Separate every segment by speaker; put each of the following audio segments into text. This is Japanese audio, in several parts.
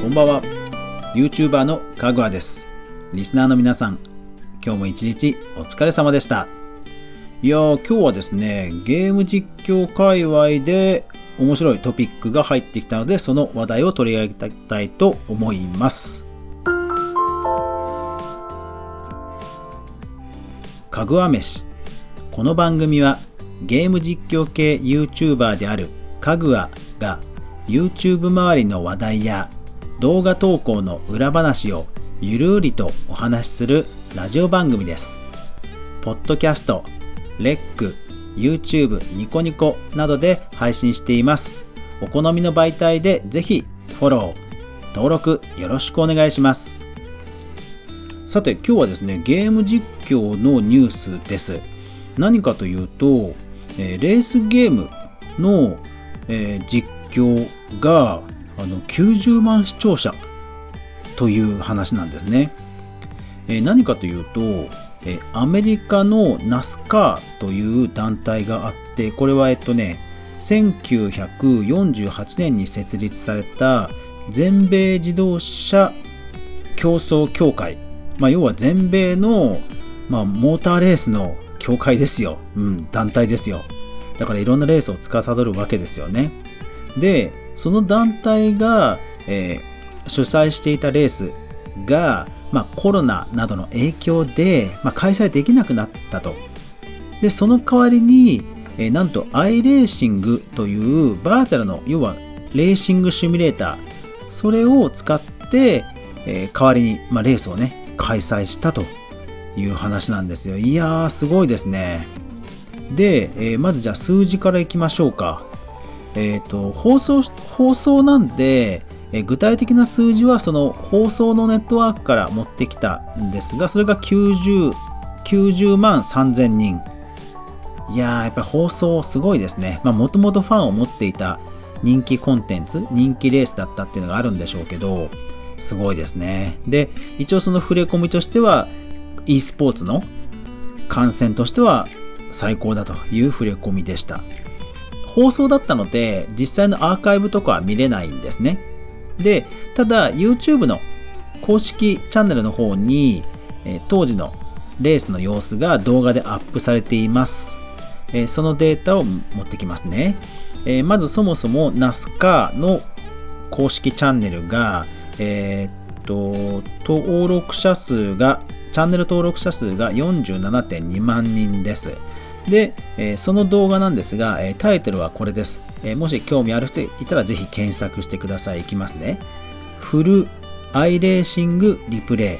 Speaker 1: こんばんは。YouTuber のかぐわです。リスナーの皆さん今日も一日お疲れ様でした。いやー今日はですねゲーム実況界隈で面白いトピックが入ってきたのでその話題を取り上げたいと思います。かぐわ飯。この番組はゲーム実況系 YouTuber であるかぐわが YouTube 周りの話題や動画投稿の裏話をゆるりとお話しするラジオ番組です。ポッドキャスト、レック、YouTube、ニコニコなどで配信しています。お好みの媒体でぜひフォロー、登録よろしくお願いします。さて今日はですね、ゲーム実況のニュースです。何かというと、えー、レースゲームの、えー、実況があの90万視聴者という話なんですね。え、何かというと、え、アメリカの NASCAR という団体があってこれはえっとね1948年に設立された全米自動車競争協会、まあ、要は全米の、まあ、モーターレースの協会ですよ、うん、団体ですよ。だからいろんなレースを司るわけですよね。でその団体が、えー、主催していたレースが、まあ、コロナなどの影響で、まあ、開催できなくなったと。でその代わりに、えー、なんとアイレーシングというバーチャルの要はレーシングシミュレーターそれを使って、えー、代わりに、まあ、レースをね開催したという話なんですよ。いやーすごいですね。で、えー、まずじゃあ数字からいきましょうか。え、ー、と、放送、放送なんで、え具体的な数字はその放送のネットワークから持ってきたんですが、それが90、90万3000人。いやー、やっぱり放送すごいですね。もともとファンを持っていた人気コンテンツ、人気レースだったっていうのがあるんでしょうけど、すごいですね。で、一応その触れ込みとしては、e スポーツの観戦としては最高だという触れ込みでした。放送だったので実際のアーカイブとかは見れないんですね。でただ YouTube の公式チャンネルの方に、え当時のレースの様子が動画でアップされています、えそのデータを持ってきますね、えまずそもそも NASCAR の公式チャンネルが、え、っと登録者数がチャンネル登録者数が47.2万人です。で、えー、その動画なんですが、えー、タイトルはこれです、えー、もし興味ある人いたらぜひ検索してください。いきますね。フルアイレーシングリプレイ。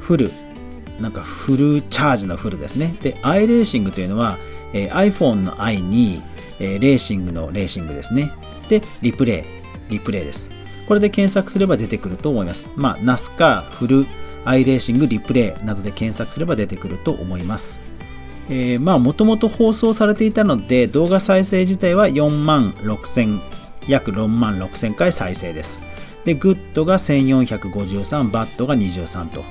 Speaker 1: フル。なんかフルチャージのフルですね。で、アイレーシングというのは、え iPhone の i に、えレーシングのレーシングですね。で、リプレイ。リプレイです。これで検索すれば出てくると思います。まあ、NASCAR フルアイレーシングリプレイなどで検索すれば出てくると思います。えー、まあもともと放送されていたので動画再生自体は4万6000約4万6000回再生ですでグッドが1453バットが23と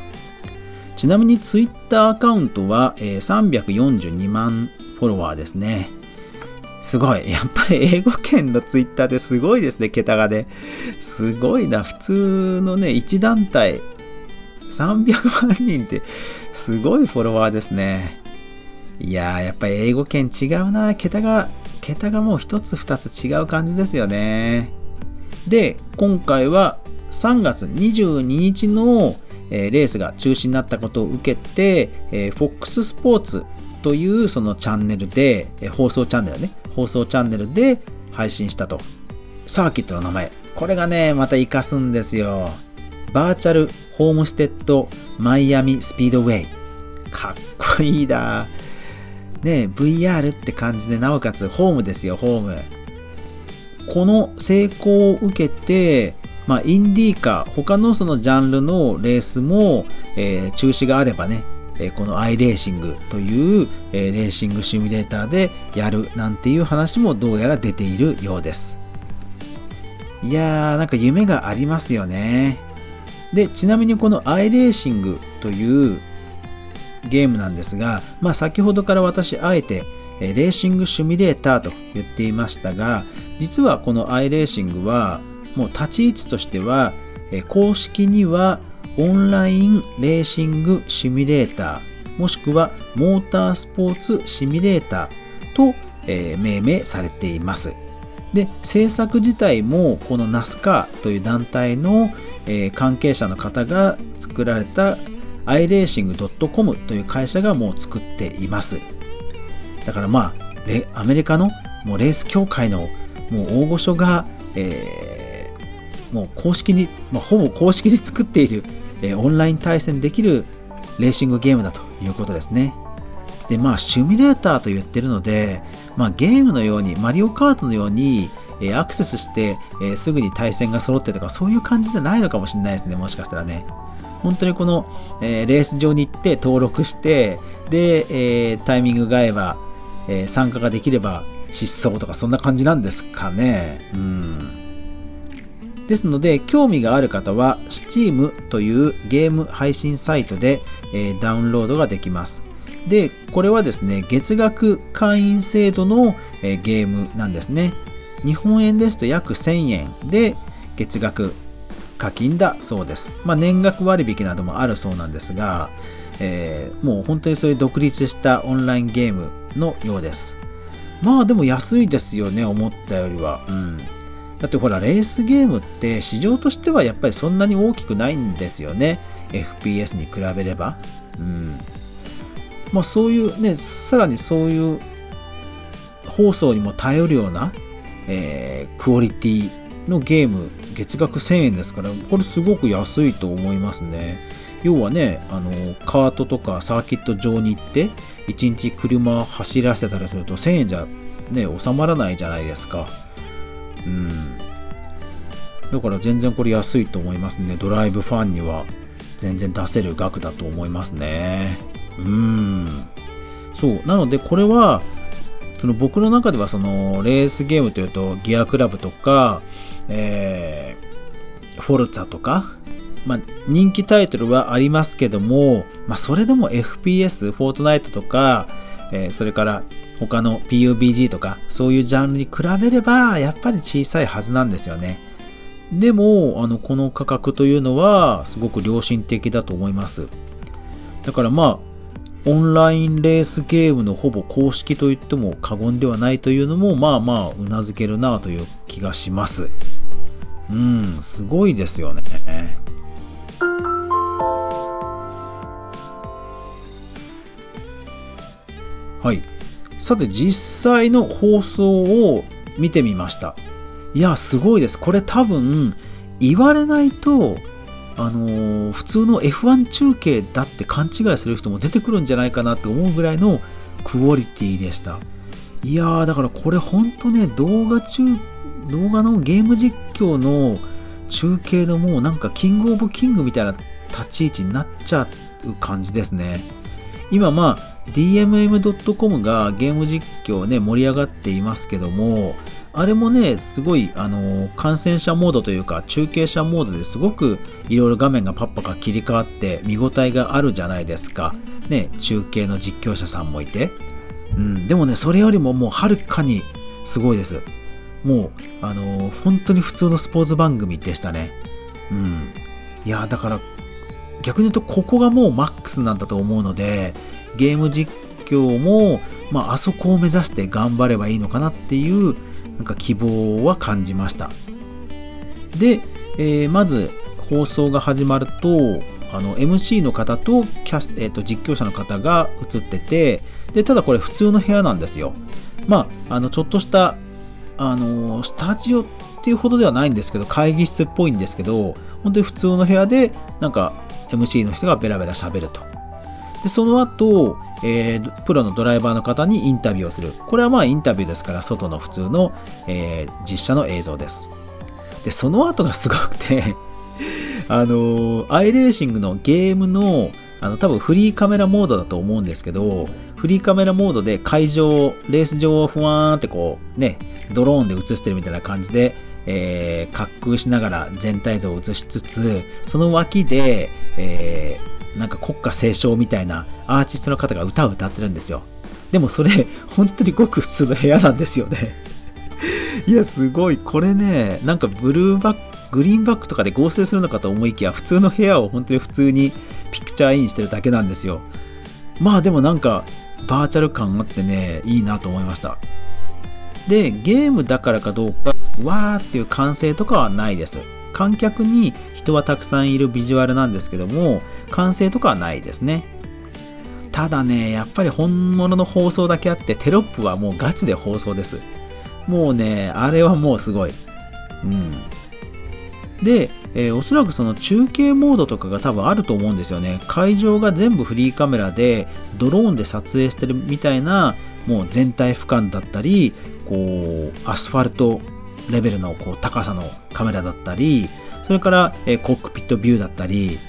Speaker 1: ちなみに Twitter アカウントは、えー、342万フォロワーですねすごい。やっぱり英語圏のツイッターですごいですね、桁がね。すごいな。普通のね、1団体300万人ってすごいフォロワーですね。いやー、やっぱり英語圏違うな。桁が、桁がもう一つ二つ違う感じですよね。で、今回は3月22日の、え、レースが中止になったことを受けて、えー、FOX スポーツというそのチャンネルで、え、放送チャンネルね、放送チャンネルで配信したと。サーキットの名前。これがね、また活かすんですよ。バーチャルホームステッドマイアミスピードウェイ。かっこいいだ。ね、VR って感じで、なおかつホームですよ、ホーム。この成功を受けて、まあ、インディーカー、他のそのジャンルのレースも、えー、中止があればね、えー、このアイレーシングという、えー、レーシングシミュレーターでやるなんていう話もどうやら出ているようです。いやー、なんか夢がありますよね。で、ちなみにこのアイレーシングというゲームなんですが、まあ、先ほどから私あえてレーシングシミュレーターと言っていましたが実はこのアイレーシングはもう立ち位置としては公式にはオンラインレーシングシミュレーターもしくはモータースポーツシミュレーターと、え命名されています。で制作自体もこの NASCAR という団体の、え関係者の方が作られた iRacing.com という会社がもう作っています。だからまあ、アメリカのもうレース協会のもう大御所が、えー、もう公式に、まあ、ほぼ公式で作っている、えー、オンライン対戦できるレーシングゲームだということですね。で、まあ、シミュレーターと言ってるので、まあ、ゲームのように、マリオカートのように、え、アクセスして、え、すぐに対戦が揃ってとか、そういう感じじゃないのかもしれないですね、もしかしたらね。本当にこの、えー、レース場に行って登録して、で、えタイミングが合えば、え参加ができれば失踪とかそんな感じなんですかね。うん。ですので、興味がある方は Steam というゲーム配信サイトで、えー、ダウンロードができます。で、これはですね、月額会員制度の、えー、ゲームなんですね。日本円ですと約1000円で月額課金だそうです。まあ、年額割引などもあるそうなんですが、えー、もう本当にそういう独立したオンラインゲームのようです。まあでも安いですよね、思ったよりは。うん。だってほら、レースゲームって市場としてはやっぱりそんなに大きくないんですよね。FPS に比べれば。うん。まあそういうね、さらにそういう放送にも頼るような、えー、クオリティのゲーム、月額1000円ですから、これすごく安いと思いますね。要はね、あの、カートとかサーキット場に行って、1日車走らせたりすると1000円じゃね、収まらないじゃないですか。うん。だから全然これ安いと思いますね。ドライブファンには全然出せる額だと思いますね。うん。そう。なのでこれは、その僕の中ではそのレースゲームというとギアクラブとか、えー、フォルツァとか、まあ、人気タイトルはありますけども、まあ、それでも FPS、フォートナイトとか、えー、それから他の PUBG とか、そういうジャンルに比べれば、やっぱり小さいはずなんですよね。でも、あの、この価格というのは、すごく良心的だと思います。だからまあ、オンラインレースゲームのほぼ公式と言っても過言ではないというのも、まあまあ、うなずけるなという気がします。うん、すごいですよね。はい。さて、実際の放送を見てみました。いや、すごいです。これ多分、言われないと、あのー、普通の F1 中継だって勘違いする人も出てくるんじゃないかなって思うぐらいのクオリティでした。いやー、だからこれほんとね、動画中、動画のゲーム実況の中継のもうなんかキングオブキングみたいな立ち位置になっちゃう感じですね。今まあ DMM.com がゲーム実況ね盛り上がっていますけどもあれもねすごいあの感染者モードというか中継者モードですごくいろいろ画面がパッパカ切り替わって見応えがあるじゃないですか。ね中継の実況者さんもいて。うんでもねそれよりももうはるかにすごいです。もうあの本当に普通のスポーツ番組でしたね。うん。いやだから逆に言うとここがもうマックスなんだと思うのでゲーム実況も、まあ、あそこを目指して頑張ればいいのかなっていうなんか希望は感じました。で、えー、まず放送が始まるとあの MC の方とキャス、えー、と実況者の方が映っててでただこれ普通の部屋なんですよ。まああのちょっとしたあのスタジオっていうほどではないんですけど会議室っぽいんですけど本当に普通の部屋でなんか MC の人がベラベラ喋ると。でその後、えー、プロのドライバーの方にインタビューをする。これはまあインタビューですから、外の普通の、えー、実写の映像です。で、その後がすごくて あのー、アイレーシングのゲームの、あの、多分フリーカメラモードだと思うんですけど、フリーカメラモードで会場、レース場をふわーんってこう、ね、ドローンで映してるみたいな感じで、えー、滑空しながら全体像を映しつつ、その脇で、えー、なんか国歌斉唱みたいなアーティストの方が歌を歌ってるんですよ。でもそれ、本当にごく普通の部屋なんですよね。いや、すごい。これね、なんかブルーバックグリーンバックとかで合成するのかと思いきや普通の部屋を本当に普通にピクチャーインしてるだけなんですよまあでもなんかバーチャル感あってねいいなと思いましたでゲームだからかどうかわーっていう歓声とかはないです観客に人はたくさんいるビジュアルなんですけども歓声とかはないですね。ただねやっぱり本物の放送だけあってテロップはもうガチで放送です。もうねあれはもうすごい。うん。で、えー、おそらくその中継モードとかが多分あると思うんですよね。会場が全部フリーカメラでドローンで撮影してるみたいなもう全体俯瞰だったりこうアスファルトレベルのこう高さのカメラだったりそれから、え、コックピットビューだったり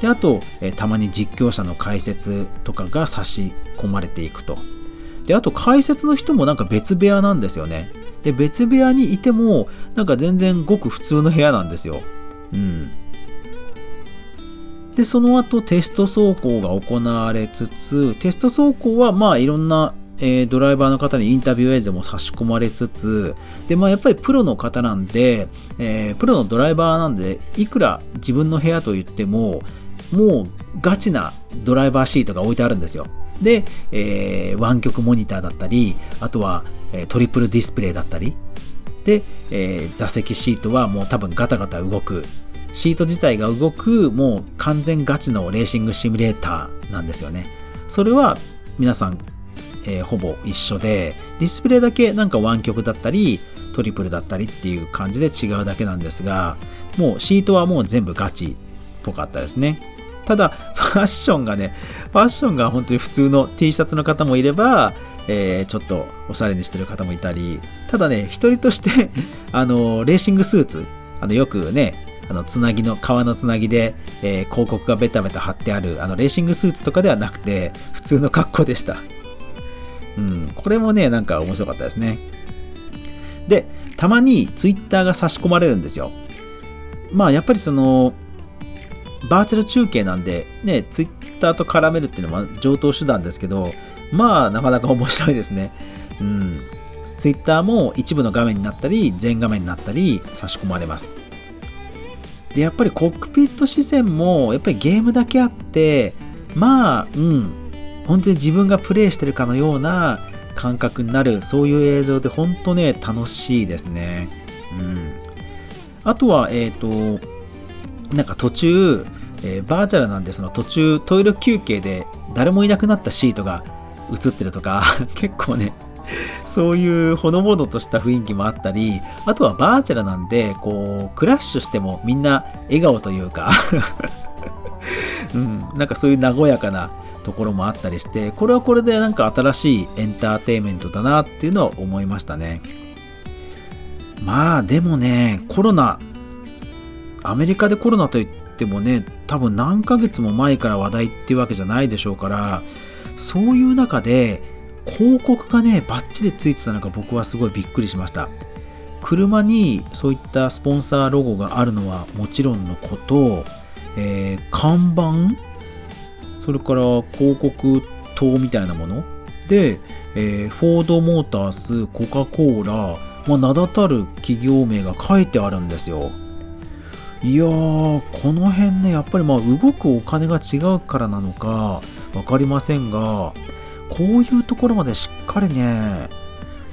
Speaker 1: であと、え、たまに実況者の解説とかが差し込まれていくと。であと解説の人もなんか別部屋なんですよね。で別部屋にいてもなんか全然ごく普通の部屋なんですよ。うん。でその後テスト走行が行われつつテスト走行はまあいろんなえー、ドライバーの方にインタビュー映像も差し込まれつつで、まあ、やっぱりプロの方なんで、えー、プロのドライバーなんでいくら自分の部屋といってももうガチなドライバーシートが置いてあるんですよ。で、えー、湾曲モニターだったりあとは、えー、トリプルディスプレイだったりで、えー、座席シートはもう多分ガタガタ動く。シート自体が動くもう完全ガチのレーシングシミュレーターなんですよね。それは皆さんえー、ほぼ一緒で、ディスプレイだけなんか湾曲だったり、トリプルだったりっていう感じで違うだけなんですが、もうシートはもう全部ガチっぽかったですね。ただ、ファッションがね、ファッションが本当に普通の T シャツの方もいれば、えー、ちょっとおしゃれにしてる方もいたり、ただね、一人として あの、レーシングスーツ、あの、よくね、あの、つなぎの、革のつなぎで、えー、広告がベタベタ貼ってある、あの、レーシングスーツとかではなくて、普通の格好でした。うん、これもね、なんか面白かったですね。で、たまにツイッターが差し込まれるんですよ。まあ、やっぱりその、バーチャル中継なんで、ね、ツイッターと絡めるっていうのは上等手段ですけど、まあ、なかなか面白いですね。うん。ツイッターも一部の画面になったり、全画面になったり、差し込まれます。で、やっぱりコックピット視線も、やっぱりゲームだけあって、まあ、うん、本当に自分がプレイしてるかのような感覚になるそういう映像で本当ね楽しいですね。うん。あとはえっ、ー、となんか途中、えー、バーチャルなんでその途中トイレ休憩で誰もいなくなったシートが映ってるとか 結構ねそういうほのぼのとした雰囲気もあったり、あとはバーチャルなんで、こう、クラッシュしてもみんな笑顔というか うん、なんかそういう和やかなところもあったりして、これはこれでなんか新しいエンターテインメントだなっていうのは思いましたね。まあでもね、コロナ、アメリカでコロナといってもね、多分何ヶ月も前から話題っていうわけじゃないでしょうから、そういう中で広告がね、バッチリついてたのが僕はすごいびっくりしました。車にそういったスポンサーロゴがあるのはもちろんのこと、えー、看板それから広告塔みたいなもの？で、えー、フォードモータース、コカ・コーラ、まあ、名だたる企業名が書いてあるんですよ。いやー、この辺ね、やっぱりまあ動くお金が違うからなのか分かりませんが、こういうところまでしっかりね、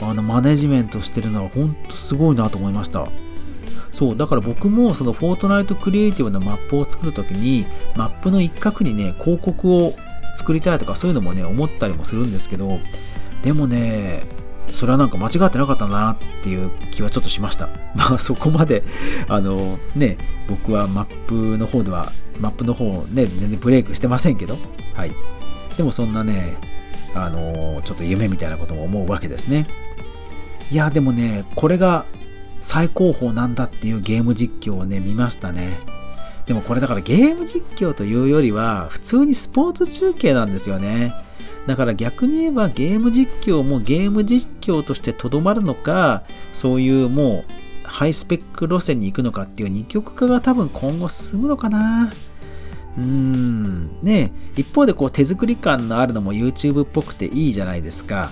Speaker 1: あのマネジメントしてるのは本当すごいなと思いました。そう、だから僕もそのフォートナイトクリエイティブのマップを作るときに、マップの一角にね、広告を作りたいとかそういうのもね、思ったりもするんですけど、でもね、それはなんか間違ってなかったなっていう気はちょっとしました。まあそこまで、あのね、僕はマップの方では、マップの方ね、全然ブレイクしてませんけど、はい。でもそんなね、あのちょっと夢みたいなことも思うわけですね。いや、でもね、これが最高峰なんだっていうゲーム実況をね、見ましたね。でもこれだからゲーム実況というよりは、普通にスポーツ中継なんですよね。だから逆に言えばゲーム実況もゲーム実況としてとどまるのか、そういうもうハイスペック路線に行くのかっていう二極化が多分今後進むのかな。うーん。ね一方でこう手作り感のあるのも YouTube っぽくていいじゃないですか。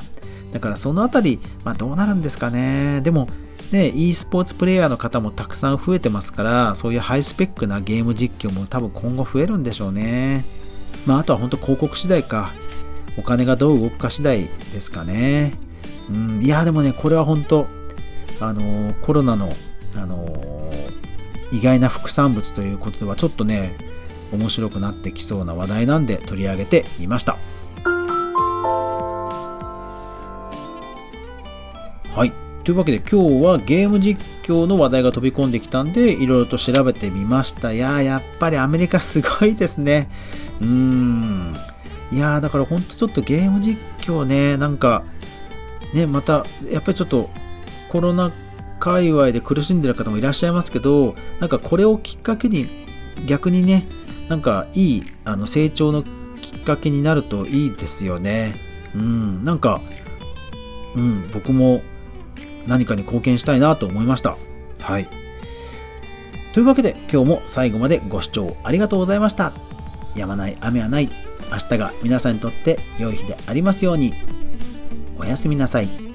Speaker 1: だからそのあたり、まあどうなるんですかね。でもね、e スポーツプレイヤーの方もたくさん増えてますから、そういうハイスペックなゲーム実況も多分今後増えるんでしょうね。まあ、あとは本当広告次第か。お金がどう動くか次第ですかね。うん、いや、でもね、これは本当、あの、コロナの、あの、意外な副産物ということでは、ちょっとね、面白くなってきそうな話題なんで取り上げてみました。というわけで今日はゲーム実況の話題が飛び込んできたんでいろいろと調べてみました。いやーやっぱりアメリカすごいですね。うーん。いやーだからほんとちょっとゲーム実況ね、なんかね、またやっぱりちょっとコロナ界隈で苦しんでる方もいらっしゃいますけど、なんかこれをきっかけに逆にね、なんかいいあの成長のきっかけになるといいですよね。うん、なんか、うん、僕も何かに貢献したいなと思いました。はい。というわけで今日も最後までご視聴ありがとうございました。やまない雨はない。明日が皆さんにとって良い日でありますように。おやすみなさい。